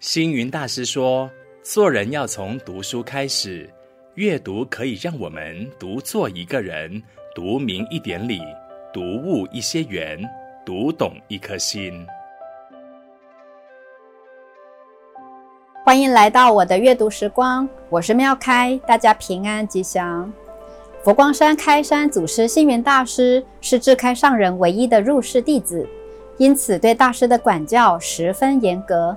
星云大师说：“做人要从读书开始，阅读可以让我们读做一个人，读明一点理，读悟一些缘，读懂一颗心。”欢迎来到我的阅读时光，我是妙开，大家平安吉祥。佛光山开山祖师星云大师是智开上人唯一的入室弟子，因此对大师的管教十分严格。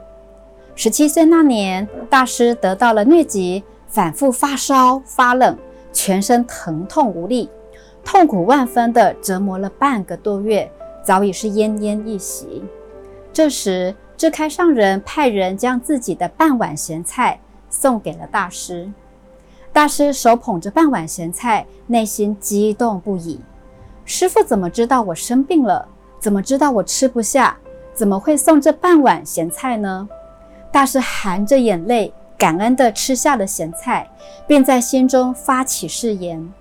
十七岁那年，大师得到了疟疾，反复发烧、发冷，全身疼痛无力，痛苦万分的折磨了半个多月，早已是奄奄一息。这时，智开上人派人将自己的半碗咸菜送给了大师。大师手捧着半碗咸菜，内心激动不已。师傅怎么知道我生病了？怎么知道我吃不下？怎么会送这半碗咸菜呢？大师含着眼泪，感恩地吃下了咸菜，并在心中发起誓言：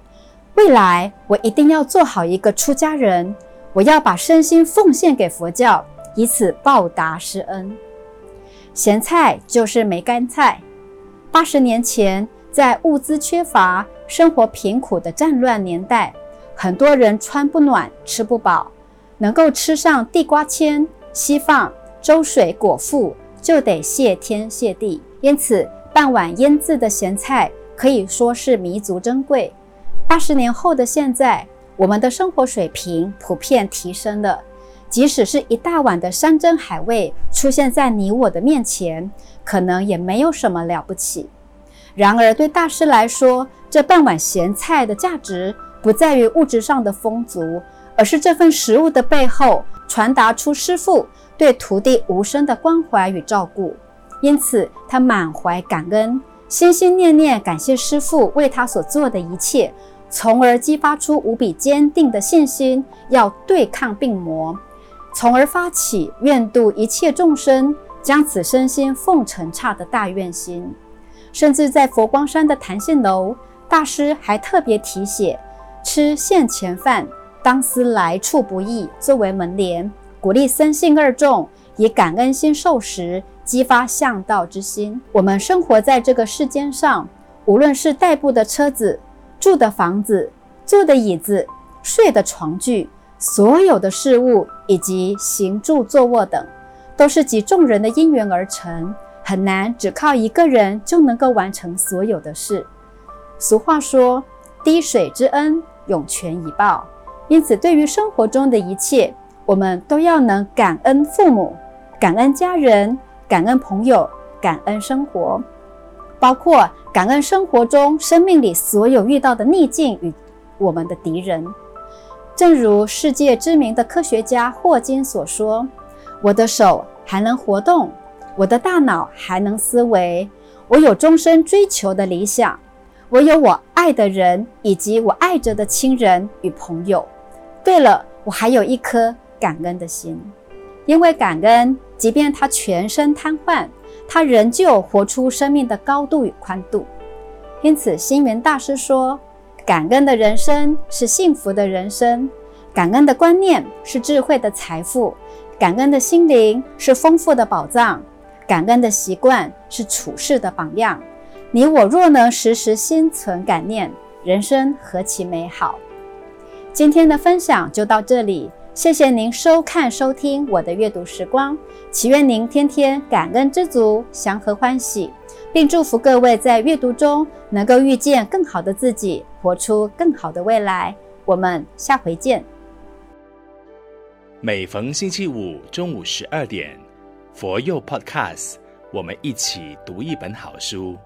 未来我一定要做好一个出家人，我要把身心奉献给佛教，以此报答师恩。咸菜就是梅干菜。八十年前，在物资缺乏、生活贫苦的战乱年代，很多人穿不暖、吃不饱，能够吃上地瓜签、稀饭、粥水果腹，就得谢天谢地。因此，半碗腌制的咸菜可以说是弥足珍贵。八十年后的现在，我们的生活水平普遍提升了，即使是一大碗的山珍海味出现在你我的面前，可能也没有什么了不起。然而，对大师来说，这半碗咸菜的价值不在于物质上的丰足，而是这份食物的背后传达出师父对徒弟无声的关怀与照顾。因此，他满怀感恩，心心念念感谢师父为他所做的一切，从而激发出无比坚定的信心，要对抗病魔，从而发起愿度一切众生，将此身心奉成刹的大愿心。甚至在佛光山的檀香楼，大师还特别题写“吃现前饭，当思来处不易”作为门联，鼓励僧信二众以感恩心受食，激发向道之心。我们生活在这个世间上，无论是代步的车子、住的房子、坐的椅子、睡的床具，所有的事物以及行住坐卧等，都是集众人的因缘而成。很难只靠一个人就能够完成所有的事。俗话说：“滴水之恩，涌泉以报。”因此，对于生活中的一切，我们都要能感恩父母、感恩家人、感恩朋友、感恩生活，包括感恩生活中生命里所有遇到的逆境与我们的敌人。正如世界知名的科学家霍金所说：“我的手还能活动。”我的大脑还能思维，我有终身追求的理想，我有我爱的人以及我爱着的亲人与朋友。对了，我还有一颗感恩的心，因为感恩，即便他全身瘫痪，他仍旧活出生命的高度与宽度。因此，星云大师说：“感恩的人生是幸福的人生，感恩的观念是智慧的财富，感恩的心灵是丰富的宝藏。”感恩的习惯是处世的榜样。你我若能时时心存感念，人生何其美好！今天的分享就到这里，谢谢您收看收听我的阅读时光。祈愿您天天感恩知足，祥和欢喜，并祝福各位在阅读中能够遇见更好的自己，活出更好的未来。我们下回见。每逢星期五中午十二点。佛佑 Podcast，我们一起读一本好书。